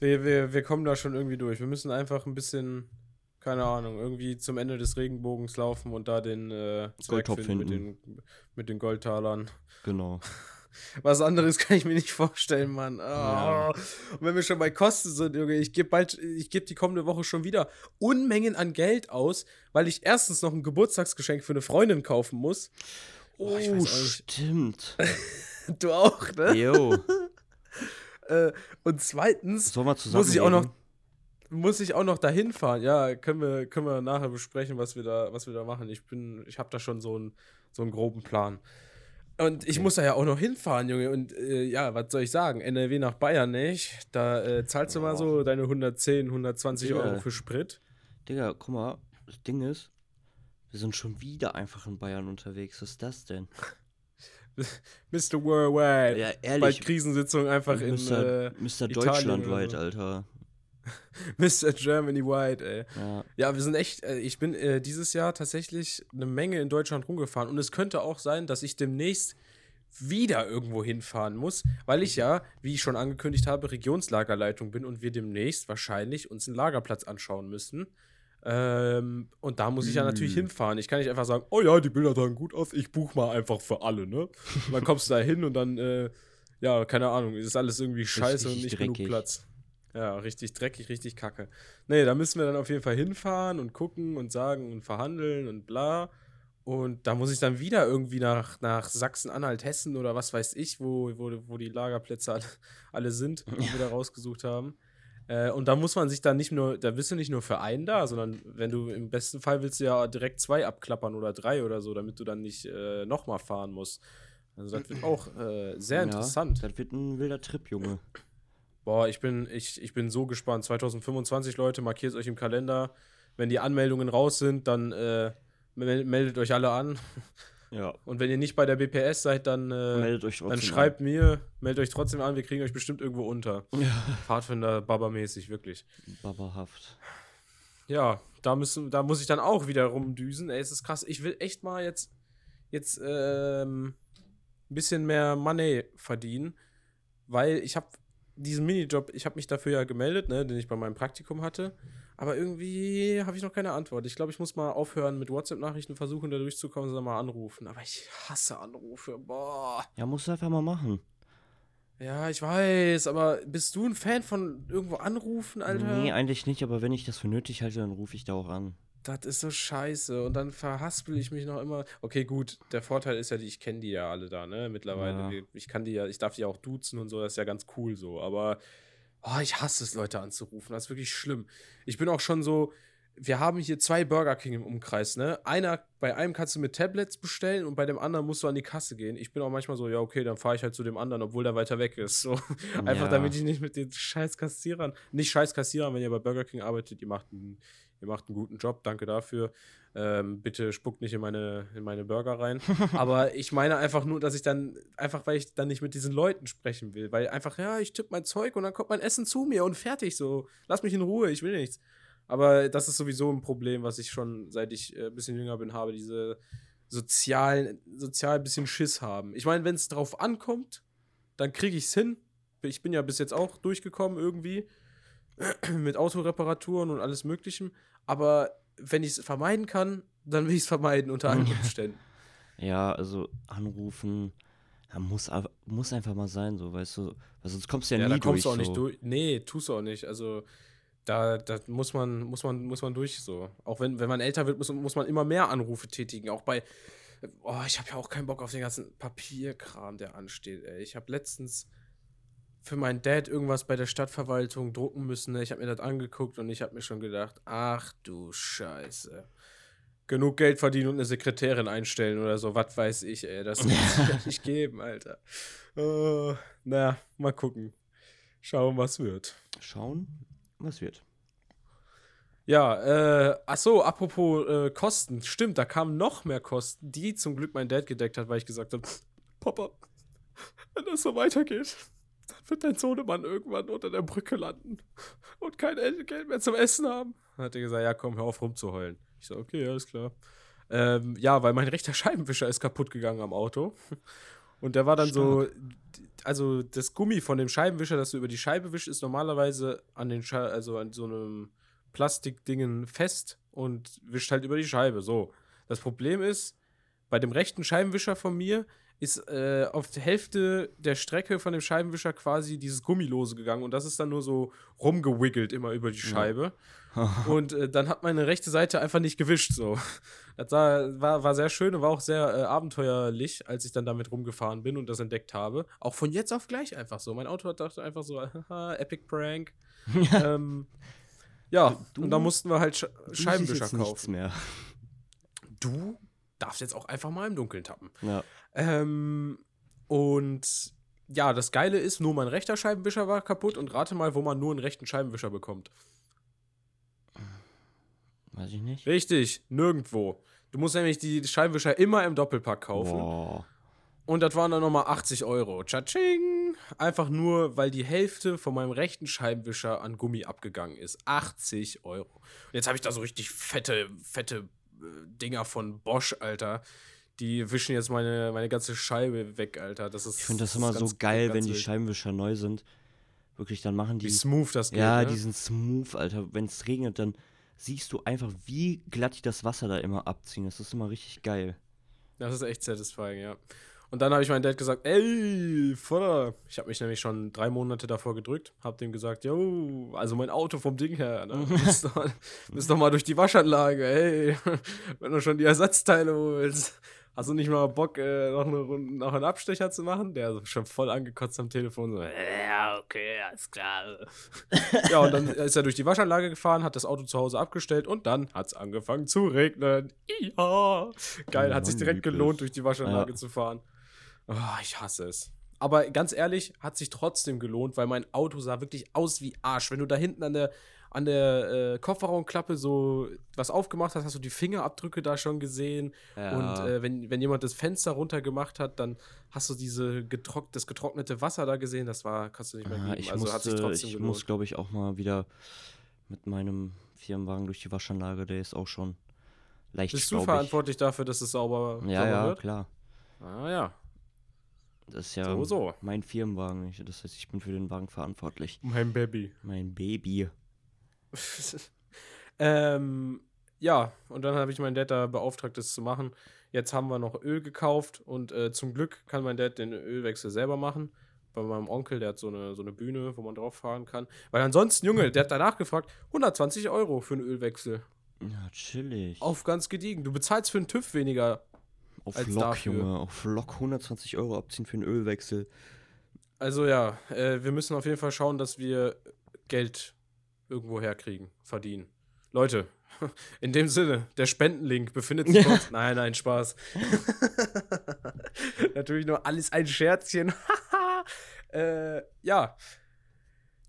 wir, wir, wir kommen da schon irgendwie durch. Wir müssen einfach ein bisschen, keine Ahnung, irgendwie zum Ende des Regenbogens laufen und da den äh, Goldtopf finden mit den, mit den Goldtalern. Genau. [laughs] Was anderes [laughs] kann ich mir nicht vorstellen, Mann. Oh. Ja. Und wenn wir schon bei Kosten sind, Junge, ich gebe bald, ich gebe die kommende Woche schon wieder Unmengen an Geld aus, weil ich erstens noch ein Geburtstagsgeschenk für eine Freundin kaufen muss. Oh, nicht. stimmt. [laughs] Du auch, ne? Jo. [laughs] Äh, und zweitens muss ich auch noch, muss ich auch noch dahin fahren. Ja, können wir, können wir nachher besprechen, was wir da, was wir da machen. Ich bin, ich habe da schon so einen, so einen groben Plan. Und ich Okay. muss da ja auch noch hinfahren, Junge. Und äh, ja, was soll ich sagen? NRW nach Bayern nicht. Da äh, zahlst du mal so deine 110, 120 Ja. Euro für Sprit. Digga, guck mal, das Ding ist, wir sind schon wieder einfach in Bayern unterwegs. Was ist das denn? [laughs] Mr. Worldwide. Ja, Bei ehrlich. Krisensitzung einfach in Mr. äh, Mr. Deutschlandweit, Alter. [laughs] Mr. Germany Wide, ey. Ja. Ja, wir sind echt, äh, ich bin äh, dieses Jahr tatsächlich eine Menge in Deutschland rumgefahren und es könnte auch sein, dass ich demnächst wieder irgendwo hinfahren muss, weil ich ja, wie ich schon angekündigt habe, Regionslagerleitung bin und wir demnächst wahrscheinlich uns einen Lagerplatz anschauen müssen. Ähm, und da muss ich ja natürlich Mm. hinfahren. Ich kann nicht einfach sagen, oh ja, die Bilder sahen gut aus, ich buche mal einfach für alle, ne? [laughs] Und dann kommst du da hin und dann, äh, ja, keine Ahnung, ist alles irgendwie scheiße und nicht genug dreckig. Platz. Ja, richtig dreckig, richtig kacke. Nee, da müssen wir dann auf jeden Fall hinfahren und gucken und sagen und verhandeln und bla. Und da muss ich dann wieder irgendwie nach, nach Sachsen-Anhalt, Hessen oder was weiß ich, wo, wo, wo die Lagerplätze alle, alle sind, die wir da rausgesucht haben. Äh, und da muss man sich dann nicht nur, da bist du nicht nur für einen da, sondern wenn du im besten Fall willst du ja direkt zwei abklappern oder drei oder so, damit du dann nicht äh, nochmal fahren musst. Also das wird [clears throat] auch äh, sehr interessant. Ja, das wird ein wilder Trip, Junge. Boah, ich bin, ich, ich bin so gespannt. 2025, Leute, markiert euch im Kalender. Wenn die Anmeldungen raus sind, dann äh, mel- meldet euch alle an. [laughs] Ja. Und wenn ihr nicht bei der BPS seid, dann, äh, Meldet euch trotzdem dann schreibt mir, meldet euch trotzdem an, wir kriegen euch bestimmt irgendwo unter. an. Ja. Pfadfinder, Baba-mäßig, wirklich. Babahaft. Ja, da, müssen, da muss ich dann auch wieder rumdüsen. Ey, es ist krass. Ich will echt mal jetzt, jetzt ähm, ein bisschen mehr Money verdienen, weil ich habe diesen Minijob, ich habe mich dafür ja gemeldet, ne, den ich bei meinem Praktikum hatte. Aber irgendwie habe ich noch keine Antwort. Ich glaube, ich muss mal aufhören mit WhatsApp-Nachrichten versuchen, da durchzukommen, sondern mal anrufen. Aber ich hasse Anrufe. Boah. Ja, musst du einfach mal machen. Ja, ich weiß, aber bist du ein Fan von irgendwo anrufen, Alter? Nee, eigentlich nicht, aber wenn ich das für nötig halte, dann rufe ich da auch an. Das ist so scheiße. Und dann verhaspel ich mich noch immer. Okay, gut, der Vorteil ist ja, ich kenne die ja alle da, ne? Mittlerweile. Ja. Ich kann die ja, ich darf die auch duzen und so, das ist ja ganz cool so. Aber oh, ich hasse es, Leute anzurufen. Das ist wirklich schlimm. Ich bin auch schon so. Wir haben hier zwei Burger King im Umkreis, ne? Einer, bei einem kannst du mit Tablets bestellen und bei dem anderen musst du an die Kasse gehen. Ich bin auch manchmal so, ja, okay, dann fahre ich halt zu dem anderen, obwohl der weiter weg ist. So. [laughs] Einfach Ja. damit ich nicht mit den scheiß Kassierern, nicht scheiß Kassierern, wenn ihr bei Burger King arbeitet, ihr macht einen, ihr macht einen guten Job, danke dafür. Ähm, bitte spuckt nicht in meine, in meine Burger rein. [laughs] Aber ich meine einfach nur, dass ich dann, einfach weil ich dann nicht mit diesen Leuten sprechen will, weil einfach, ja, ich tippe mein Zeug und dann kommt mein Essen zu mir und fertig so. Lass mich in Ruhe, ich will nichts. Aber das ist sowieso ein Problem, was ich schon, seit ich äh, ein bisschen jünger bin, habe, diese sozialen, sozial ein bisschen Schiss haben. Ich meine, wenn es drauf ankommt, dann kriege ich es hin. Ich bin ja bis jetzt auch durchgekommen irgendwie [clears throat] mit Autoreparaturen und alles Möglichem. Aber wenn ich es vermeiden kann, dann will ich es vermeiden unter [laughs] allen Umständen. Ja, also anrufen, ja, muss, muss einfach mal sein, so, weißt du. Weil sonst kommst du ja, Ja, nie da kommst durch. du auch so. nicht durch. Nee, tust du auch nicht. Also da, da muss man, muss man, muss man durch so. Auch wenn, wenn man älter wird, muss, muss man immer mehr Anrufe tätigen. Auch bei, oh, ich habe ja auch keinen Bock auf den ganzen Papierkram, der ansteht. Ey. Ich habe letztens für meinen Dad irgendwas bei der Stadtverwaltung drucken müssen. Ne? Ich habe mir das angeguckt und ich habe mir schon gedacht, ach du Scheiße. Genug Geld verdienen und eine Sekretärin einstellen oder so, was weiß ich, ey. Das [laughs] muss ja nicht geben, Alter. Äh, na, mal gucken. Schauen, was wird. Schauen, was wird. Ja, äh, ach so, apropos äh, Kosten. Stimmt, da kamen noch mehr Kosten, die zum Glück mein Dad gedeckt hat, weil ich gesagt habe, Papa, wenn das so weitergeht, dann wird dein Sohnemann irgendwann unter der Brücke landen und kein El- Geld mehr zum Essen haben. Dann hat er gesagt, ja komm, hör auf rumzuheulen. Ich so, okay, alles klar. Ähm, ja, weil mein rechter Scheibenwischer ist kaputt gegangen am Auto. Und der war dann so, also das Gummi von dem Scheibenwischer, das du über die Scheibe wischst, ist normalerweise an den Schei also an so einem Plastikdingen fest und wischt halt über die Scheibe. So. Das Problem ist, bei dem rechten Scheibenwischer von mir ist äh, auf der Hälfte der Strecke von dem Scheibenwischer quasi dieses Gummilose gegangen und das ist dann nur so rumgewiggelt immer über die Scheibe. [laughs] und äh, dann hat meine rechte Seite einfach nicht gewischt. So. Das war, war, war sehr schön und war auch sehr äh, abenteuerlich, als ich dann damit rumgefahren bin und das entdeckt habe. Auch von jetzt auf gleich einfach so. Mein Auto hat dachte einfach so, [laughs] haha, Epic Prank. [laughs] ähm, ja, Du- und da mussten wir halt Sch Scheibenwischer kaufen. Du? Darfst jetzt auch einfach mal im Dunkeln tappen. Ja. Ähm, und ja, das Geile ist, nur mein rechter Scheibenwischer war kaputt und rate mal, wo man nur einen rechten Scheibenwischer bekommt. Weiß ich nicht. Richtig, nirgendwo. Du musst nämlich die Scheibenwischer immer im Doppelpack kaufen. Boah. Und das waren dann nochmal 80 Euro. Tschatsching! Einfach nur, weil die Hälfte von meinem rechten Scheibenwischer an Gummi abgegangen ist. 80 Euro. Und jetzt habe ich da so richtig fette, fette Dinger von Bosch, Alter. Die wischen jetzt meine, meine ganze Scheibe weg, Alter. Das ist, Ich finde das, ist immer ganz- so geil, ganz wenn die. Scheibenwischer neu sind. Wirklich, dann machen die. Wie smooth das geht. ja, ne? die sind smooth, Alter. Wenn es regnet, dann siehst du einfach, wie glatt die das Wasser da immer abziehen. Das ist immer richtig geil. Das ist echt satisfying, ja. Und dann habe ich meinem Dad gesagt, ey, Vater, ich habe mich nämlich schon drei Monate davor gedrückt, habe dem gesagt, yo, also mein Auto vom Ding her, ne, müsst, doch, müsst doch mal durch die Waschanlage, ey, [laughs] wenn du schon die Ersatzteile holst, hast du nicht mal Bock, äh, noch, eine Runde, noch einen Abstecher zu machen? Der so schon voll angekotzt am Telefon, so, ja, okay, alles klar. [laughs] ja, und dann ist er durch die Waschanlage gefahren, hat das Auto zu Hause abgestellt und dann hat es angefangen zu regnen. Ja, geil, Oh hat sich direkt gelohnt, durch die Waschanlage Ja. zu fahren. Oh, ich hasse es. Aber ganz ehrlich, hat sich trotzdem gelohnt, weil mein Auto sah wirklich aus wie Arsch. Wenn du da hinten an der, an der äh, Kofferraumklappe so was aufgemacht hast, hast du die Fingerabdrücke da schon gesehen. Und äh, wenn, wenn jemand das Fenster runtergemacht hat, dann hast du diese getrock das getrocknete Wasser da gesehen. Das war, kannst du nicht mehr Ah, geben. ich also hat sich musste, trotzdem ich gelohnt. muss, glaube ich, auch mal wieder mit meinem Firmenwagen durch die Waschanlage. Der ist auch schon leicht Bist du verantwortlich dafür, dass es sauber, Ja, sauber ja, wird? klar. Ah ja, Das ist ja so, so. mein Firmenwagen. Ich, das heißt, ich bin für den Wagen verantwortlich. Mein Baby. Mein Baby. [laughs] ähm, ja, und dann habe ich meinen Dad da beauftragt, das zu machen. Jetzt haben wir noch Öl gekauft und äh, zum Glück kann mein Dad den Ölwechsel selber machen. Bei meinem Onkel, der hat so eine, so eine Bühne, wo man drauf fahren kann. Weil ansonsten, Junge, der hat danach gefragt, 120 Euro für einen Ölwechsel. Ja, chillig. Auf ganz gediegen. Du bezahlst für einen TÜV weniger. Auf als Lock, dafür. Junge. Auf Lock 120 Euro abziehen für einen Ölwechsel. Also ja, äh, wir müssen auf jeden Fall schauen, dass wir Geld irgendwo herkriegen, verdienen. Leute, [laughs] in dem Sinne, der Spendenlink befindet sich uns. [laughs] Nein, nein, Spaß. [laughs] Natürlich nur alles ein Scherzchen. äh, ja.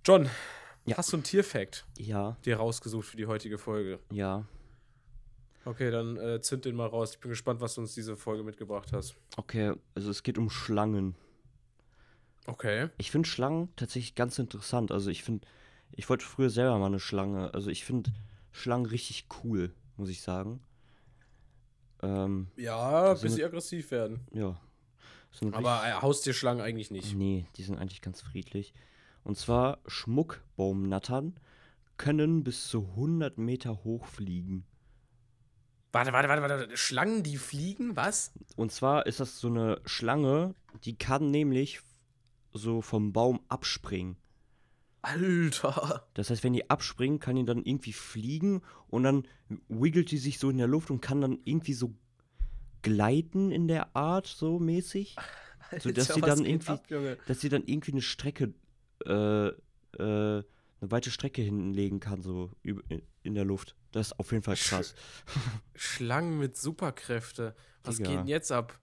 John, Ja. hast du einen Tierfact Ja, dir rausgesucht für die heutige Folge? ja. Okay, dann äh, zünd den mal raus. Ich bin gespannt, was du uns diese Folge mitgebracht hast. Okay, also es geht um Schlangen. Okay. Ich finde Schlangen tatsächlich ganz interessant. Also ich finde, ich wollte früher selber mal eine Schlange. Also ich finde Schlangen richtig cool, muss ich sagen. Ähm, Ja, Das bis sie aggressiv werden. ja. Aber äh, Haustierschlangen eigentlich nicht. Nee, die sind eigentlich ganz friedlich. Und zwar Schmuckbaumnattern können bis zu 100 Meter hoch fliegen. Warte, warte, warte, warte. Schlangen, die fliegen? Was? Und zwar ist das so eine Schlange, die kann nämlich so vom Baum abspringen. Alter. Das heißt, wenn die abspringen, kann die dann irgendwie fliegen und dann wiggelt die sich so in der Luft und kann dann irgendwie so gleiten in der Art, so mäßig. [laughs] So, dass Alter, sie dann irgendwie- Ab? Dass sie dann irgendwie eine Strecke, äh, äh, eine weite Strecke hinlegen kann, so in der Luft. Das ist auf jeden Fall krass. [laughs] Schlangen mit Superkräfte. Was Digga. geht denn jetzt ab?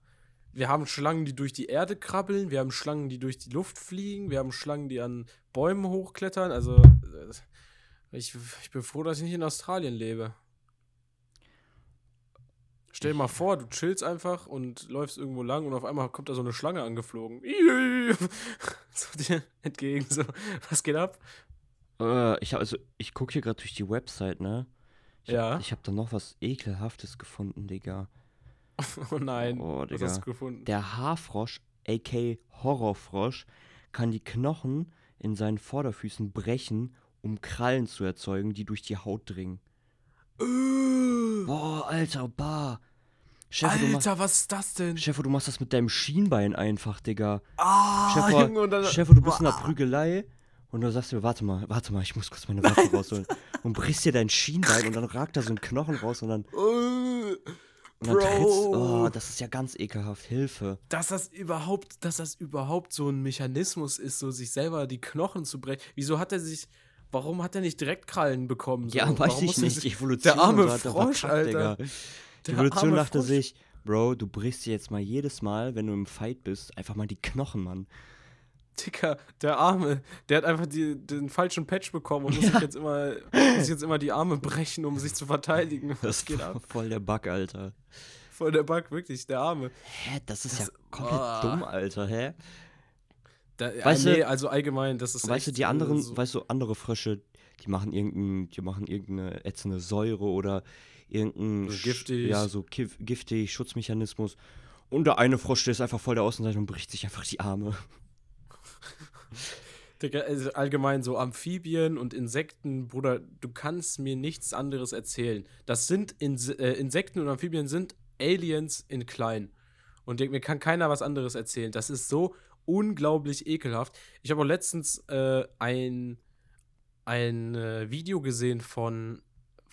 Wir haben Schlangen, die durch die Erde krabbeln. Wir haben Schlangen, die durch die Luft fliegen. Wir haben Schlangen, die an Bäumen hochklettern. Also, äh, ich, ich bin froh, dass ich nicht in Australien lebe. Stell dir mal vor, du chillst einfach und läufst irgendwo lang und auf einmal kommt da so eine Schlange angeflogen. [laughs] so dir entgegen. So, was geht ab? äh, ich hab, also, ich gucke hier gerade durch die Website, ne? Ich Ja. Hab, ich habe da noch was Ekelhaftes gefunden, Digga. [laughs] Oh nein. Oh, was Digga. hast du gefunden? Der Haarfrosch, aka Horrorfrosch, kann die Knochen in seinen Vorderfüßen brechen, um Krallen zu erzeugen, die durch die Haut dringen. Boah, Alter, bah. Chef, du, machst, Alter, was ist das denn? Chef, du machst das mit deinem Schienbein einfach, Digga. Ah, Chef, Junge, und dann, Chef, du bist in der. Prügelei und du sagst dir, warte mal, warte mal, ich muss kurz meine Waffe rausholen. Und brichst dir dein Schienbein und dann ragt da so ein Knochen raus und dann, Äh, und dann Bro. trittst, oh, das ist ja ganz ekelhaft, Hilfe. dass das überhaupt, dass das überhaupt so ein Mechanismus ist, so sich selber die Knochen zu brechen. Wieso hat er sich, warum hat er nicht direkt Krallen bekommen? So? Ja, weiß ich nicht. Evolution Der arme so Frosch, verkackt, Alter. Digga. Die Der Evolution dachte Frosch. sich, Bro, du brichst dir jetzt mal jedes Mal, wenn du im Fight bist, einfach mal die Knochen, Mann. Dicker, der Arme, der hat einfach die, den falschen Patch bekommen und muss, sich jetzt immer, muss jetzt immer die Arme brechen, um sich zu verteidigen. Das geht ab. [laughs] Voll der Bug, Alter. Voll der Bug, wirklich, der Arme. Hä, das ist Das- ja komplett Ah. dumm, Alter, hä? Da, Weißt ja, du- nee, also allgemein, das ist Weißt du, die anderen, äh, so, weißt du, andere Frösche, die machen irgendein, die machen irgendeine ätzende Säure oder irgendein So Sch- giftig. Ja, so giftig, Schutzmechanismus. Und der eine Frosch, der ist einfach voll der Außenseiter und bricht sich einfach die Arme. [laughs] Digga, also allgemein so Amphibien und Insekten, Bruder, du kannst mir nichts anderes erzählen. Das sind Inse äh, Insekten und Amphibien sind Aliens in klein. Und mir kann keiner was anderes erzählen. Das ist so unglaublich ekelhaft. Ich habe auch letztens äh, ein, ein äh, Video gesehen von,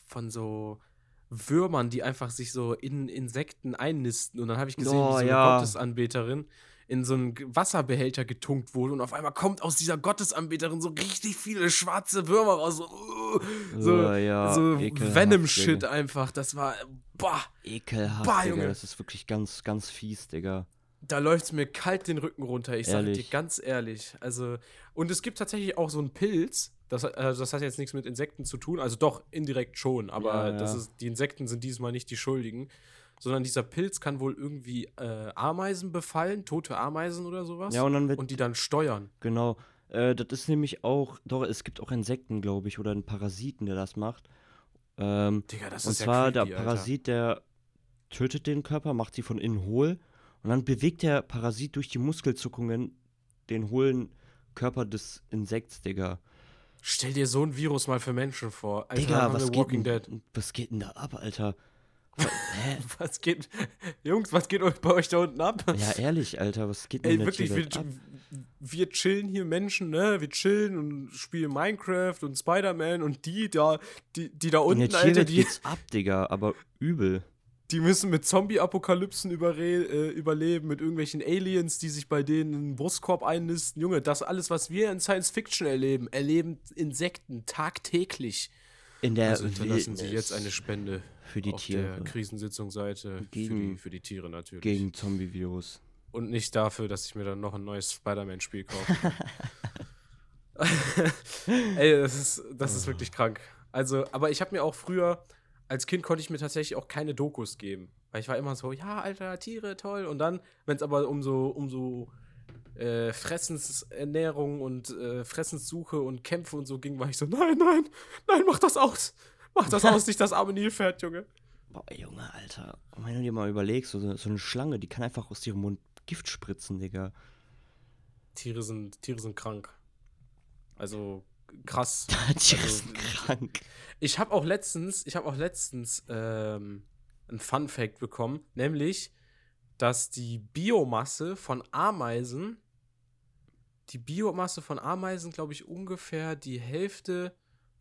von so Würmern, die einfach sich so in Insekten einnisten. Und dann habe ich gesehen, Oh, wie so eine ja. Gottesanbeterin in so einen Wasserbehälter getunkt wurde und auf einmal kommt aus dieser Gottesanbeterin so richtig viele schwarze Würmer raus. So, uh, so, Oh, ja, so Venom-Shit einfach. Das war, boah, Ekelhaft, Bah, Digga. Das ist wirklich ganz, ganz fies, Digga. da läuft es mir kalt den Rücken runter. Ich sage dir ganz ehrlich. Also, und es gibt tatsächlich auch so einen Pilz. Das, also das hat jetzt nichts mit Insekten zu tun. Also doch, indirekt schon. Aber Ja, ja. Das ist, die Insekten sind diesmal nicht die Schuldigen. Sondern dieser Pilz kann wohl irgendwie äh, Ameisen befallen, tote Ameisen oder sowas. Ja, und dann wird, und die dann steuern. genau. Äh, das ist nämlich auch, doch, es gibt auch Insekten, glaube ich, oder einen Parasiten, der das macht. Ähm, Digga, das und ist zwar ja creepy, der Alter. Parasit, der tötet den Körper, macht sie von innen hohl und dann bewegt der Parasit durch die Muskelzuckungen den hohlen Körper des Insekts, Digga. Stell dir so ein Virus mal für Menschen vor. Alter, Digga, was geht, denn, was geht denn da ab, Alter? [laughs] Hä? Was geht, Jungs, was geht euch bei euch da unten ab? Ja, ehrlich, Alter, was geht denn Ey, in wirklich, wir, ab? wir chillen hier Menschen, ne? Wir chillen und spielen Minecraft und Spider-Man und die da, die, die da In unten, der Alter, die, geht's ab, Digga, aber übel. die müssen mit Zombie-Apokalypsen äh, überleben, mit irgendwelchen Aliens, die sich bei denen in den Brustkorb einnisten. Junge, das alles, was wir in Science Fiction erleben, erleben Insekten tagtäglich. In der Also hinterlassen Sie jetzt eine Spende für die auf Tiere. der Krisensitzungsseite für Gegen- die, für die Tiere natürlich. gegen Zombie-Virus. Und nicht dafür, dass ich mir dann noch ein neues Spider-Man-Spiel kaufe. [laughs] [laughs] Ey, das ist, das ist wirklich krank. Also, aber ich habe mir auch früher, als Kind konnte ich mir tatsächlich auch keine Dokus geben. Weil ich war immer so, ja, Alter, Tiere, toll. Und dann, wenn es aber um so, um so äh, Fressensernährung und äh, Fressenssuche und Kämpfe und so ging, war ich so, nein, nein, nein, mach das aus. Mach das aus, nicht das arme Nilpferd, Junge. Boah, Junge, Alter. Wenn du dir mal überlegst, so, so eine Schlange, die kann einfach aus ihrem Mund Gift spritzen, Digga. Tiere sind, Tiere sind krank. Also krass. [laughs] Tiere Also, sind krank. Ich habe auch letztens, ich habe auch letztens ähm, ein Fun Fact bekommen, nämlich, dass die Biomasse von Ameisen, die Biomasse von Ameisen, glaube ich, ungefähr die Hälfte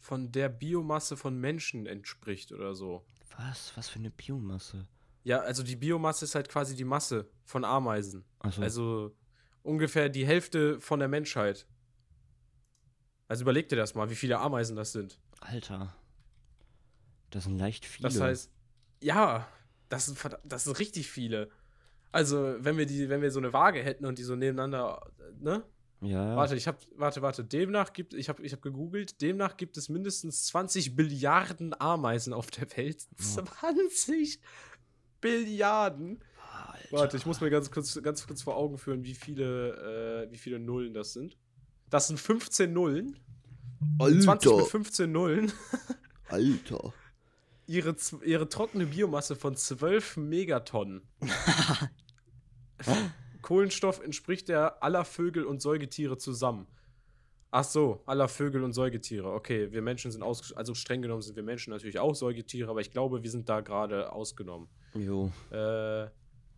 von der Biomasse von Menschen entspricht oder so. Was? Was für eine Biomasse? Ja, also die Biomasse ist halt quasi die Masse von Ameisen. Also, Also ungefähr die Hälfte von der Menschheit. Also überleg dir das mal, wie viele Ameisen das sind. Alter. Das sind leicht viele. Das heißt, ja, das sind, das sind richtig viele. Also, wenn wir die, wenn wir so eine Waage hätten und die so nebeneinander, ne? Ja. Warte, ich hab, warte, warte, demnach gibt, ich habe ich hab gegoogelt, demnach gibt es mindestens 20 Billiarden Ameisen auf der Welt. 20 Billiarden. Alter. Warte, ich muss mir ganz kurz, ganz kurz vor Augen führen, wie viele, äh, wie viele Nullen das sind. Das sind 15 Nullen. 20 mit 15 Nullen. Alter. ihre, ihre trockene Biomasse von 12 Megatonnen. [laughs] Kohlenstoff entspricht der aller Vögel und Säugetiere zusammen. Ach so, aller Vögel und Säugetiere. Okay, wir Menschen sind aus, also streng genommen sind wir Menschen natürlich auch Säugetiere, aber ich glaube, wir sind da gerade ausgenommen. Jo. Äh,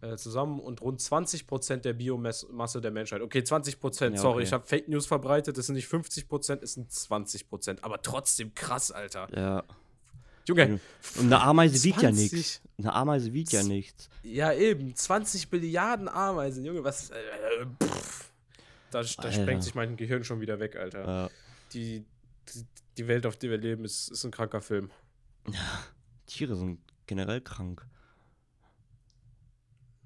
äh, zusammen und rund 20% der Biomasse der Menschheit. Okay, 20%, Ja, sorry, okay. ich habe Fake News verbreitet, das sind nicht 50%, es sind 20%. Aber trotzdem krass, Alter. Ja. Junge, Und eine Ameise wiegt ja 20. nichts. Eine Ameise wiegt ja nichts. Ja, eben. 20 Billiarden Ameisen, Junge, was. Äh, pff. da, da sprengt sich mein Gehirn schon wieder weg, Alter. Ja. Die, die, die Welt, auf der wir leben, ist, ist ein kranker Film. Tiere sind generell krank.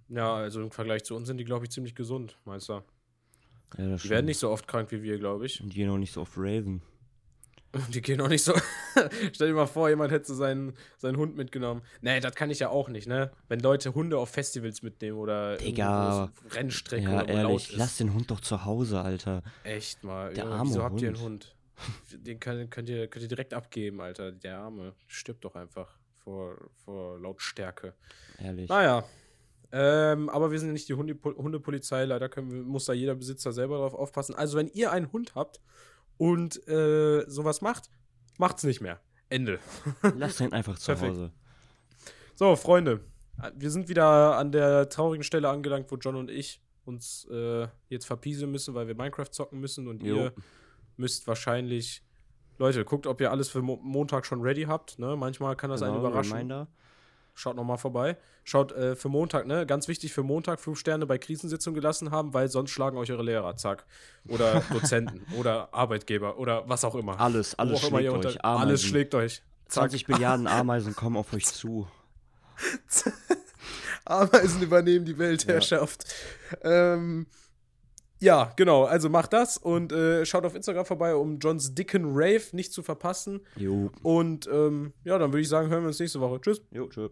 Ja, also im Vergleich zu uns sind die, glaube ich, ziemlich gesund, Meister. Ja, das Die werden nicht so oft krank wie wir, glaube ich. Und die auch nicht so auf Raven. [laughs] Die gehen auch nicht so. [laughs] Stell dir mal vor, jemand hätte seinen, seinen Hund mitgenommen. Nee, das kann ich ja auch nicht, ne? Wenn Leute Hunde auf Festivals mitnehmen oder Digga. Rennstrecke Ja, oder ehrlich, lass den Hund doch zu Hause, Alter. Echt mal. Der Junge, arme Wieso habt ihr einen Hund. Hund? [laughs] Den könnt, könnt, ihr, könnt ihr direkt abgeben, Alter. Der Arme stirbt doch einfach vor, vor Lautstärke. Ehrlich. Naja. Ähm, aber wir sind ja nicht die Hunde Hundepolizei. Leider können muss da jeder Besitzer selber drauf aufpassen. Also, wenn ihr einen Hund habt und äh, sowas macht, macht's nicht mehr. Ende. [laughs] Lass den einfach zu Perfekt. Hause. So, Freunde. Wir sind wieder an der traurigen Stelle angelangt, wo John und ich uns äh, jetzt verpiesen müssen, weil wir Minecraft zocken müssen und Jo. ihr müsst wahrscheinlich. Leute, guckt, ob ihr alles für Mo Montag schon ready habt. Ne? Manchmal kann das einen Genau, überraschen. Reminder. Schaut nochmal vorbei. Schaut äh, für Montag, ne? Ganz wichtig für Montag fünf Sterne bei Krisensitzung gelassen haben, weil sonst schlagen euch eure Lehrer, zack. Oder [laughs] Dozenten oder Arbeitgeber oder was auch immer. Alles, alles immer schlägt ihr euch. unter- Alles Ameisen. schlägt euch. Zack. 20 Milliarden Ameisen kommen auf euch zu. [laughs] Ameisen übernehmen die Weltherrschaft. Ja. Ähm, ja, genau. Also macht das und äh, schaut auf Instagram vorbei, um Johns dicken Rave nicht zu verpassen. Jo. Und ähm, ja, dann würde ich sagen, hören wir uns nächste Woche. Tschüss. Jo, tschö.